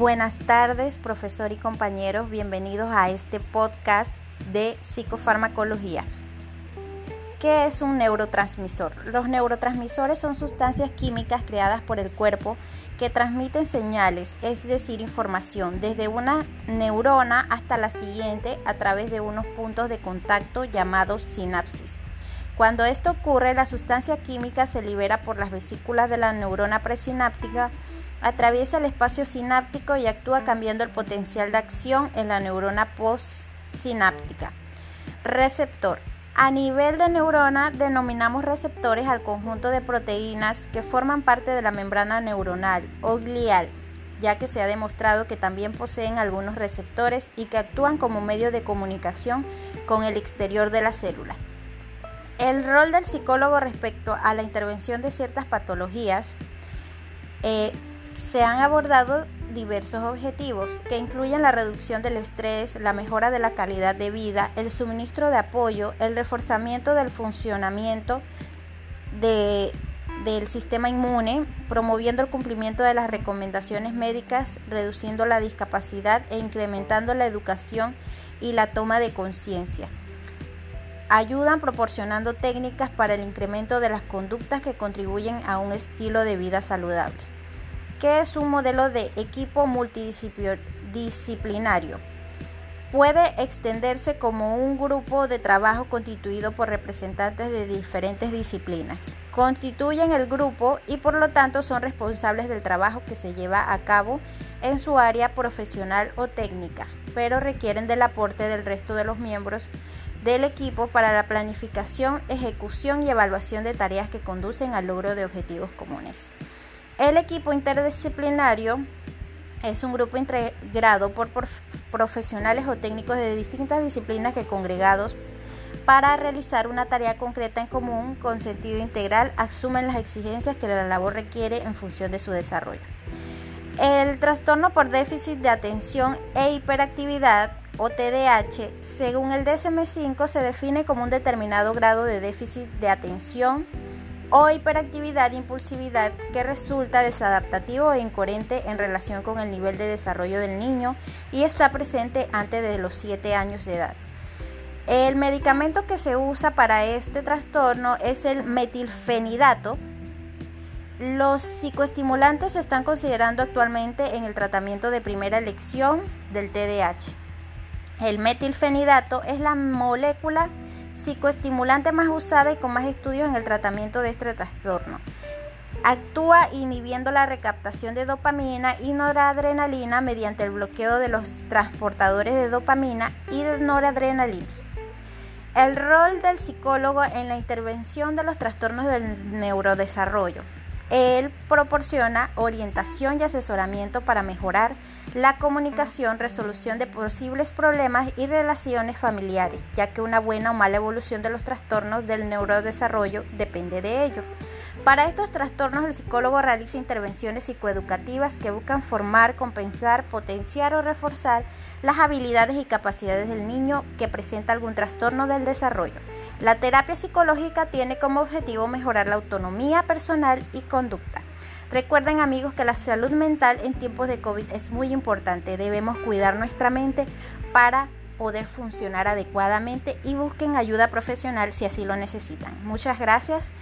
Buenas tardes, profesor y compañeros. Bienvenidos a este podcast de psicofarmacología. ¿Qué es un neurotransmisor? Los neurotransmisores son sustancias químicas creadas por el cuerpo que transmiten señales, es decir, información, desde una neurona hasta la siguiente a través de unos puntos de contacto llamados sinapsis. Cuando esto ocurre, la sustancia química se libera por las vesículas de la neurona presináptica, atraviesa el espacio sináptico y actúa cambiando el potencial de acción en la neurona postsináptica. Receptor. A nivel de neurona denominamos receptores al conjunto de proteínas que forman parte de la membrana neuronal o glial, ya que se ha demostrado que también poseen algunos receptores y que actúan como medio de comunicación con el exterior de la célula. El rol del psicólogo respecto a la intervención de ciertas patologías eh, se han abordado diversos objetivos que incluyen la reducción del estrés, la mejora de la calidad de vida, el suministro de apoyo, el reforzamiento del funcionamiento del sistema inmune, promoviendo el cumplimiento de las recomendaciones médicas, reduciendo la discapacidad e incrementando la educación y la toma de conciencia ayudan proporcionando técnicas para el incremento de las conductas que contribuyen a un estilo de vida saludable. ¿Qué es un modelo de equipo multidisciplinario? Puede extenderse como un grupo de trabajo constituido por representantes de diferentes disciplinas. Constituyen el grupo y por lo tanto son responsables del trabajo que se lleva a cabo en su área profesional o técnica, pero requieren del aporte del resto de los miembros del equipo para la planificación, ejecución y evaluación de tareas que conducen al logro de objetivos comunes. El equipo interdisciplinario es un grupo integrado por profesionales o técnicos de distintas disciplinas que congregados para realizar una tarea concreta en común con sentido integral asumen las exigencias que la labor requiere en función de su desarrollo. El trastorno por déficit de atención e hiperactividad o TDAH, según el DSM5, se define como un determinado grado de déficit de atención o hiperactividad e impulsividad que resulta desadaptativo e incoherente en relación con el nivel de desarrollo del niño y está presente antes de los 7 años de edad. El medicamento que se usa para este trastorno es el metilfenidato. Los psicoestimulantes se están considerando actualmente en el tratamiento de primera elección del TDAH. El metilfenidato es la molécula psicoestimulante más usada y con más estudios en el tratamiento de este trastorno. Actúa inhibiendo la recaptación de dopamina y noradrenalina mediante el bloqueo de los transportadores de dopamina y de noradrenalina. El rol del psicólogo en la intervención de los trastornos del neurodesarrollo. Él proporciona orientación y asesoramiento para mejorar la comunicación, resolución de posibles problemas y relaciones familiares, ya que una buena o mala evolución de los trastornos del neurodesarrollo depende de ello. Para estos trastornos, el psicólogo realiza intervenciones psicoeducativas que buscan formar, compensar, potenciar o reforzar las habilidades y capacidades del niño que presenta algún trastorno del desarrollo. La terapia psicológica tiene como objetivo mejorar la autonomía personal y conducta. Recuerden amigos que la salud mental en tiempos de COVID es muy importante. Debemos cuidar nuestra mente para poder funcionar adecuadamente y busquen ayuda profesional si así lo necesitan. Muchas gracias.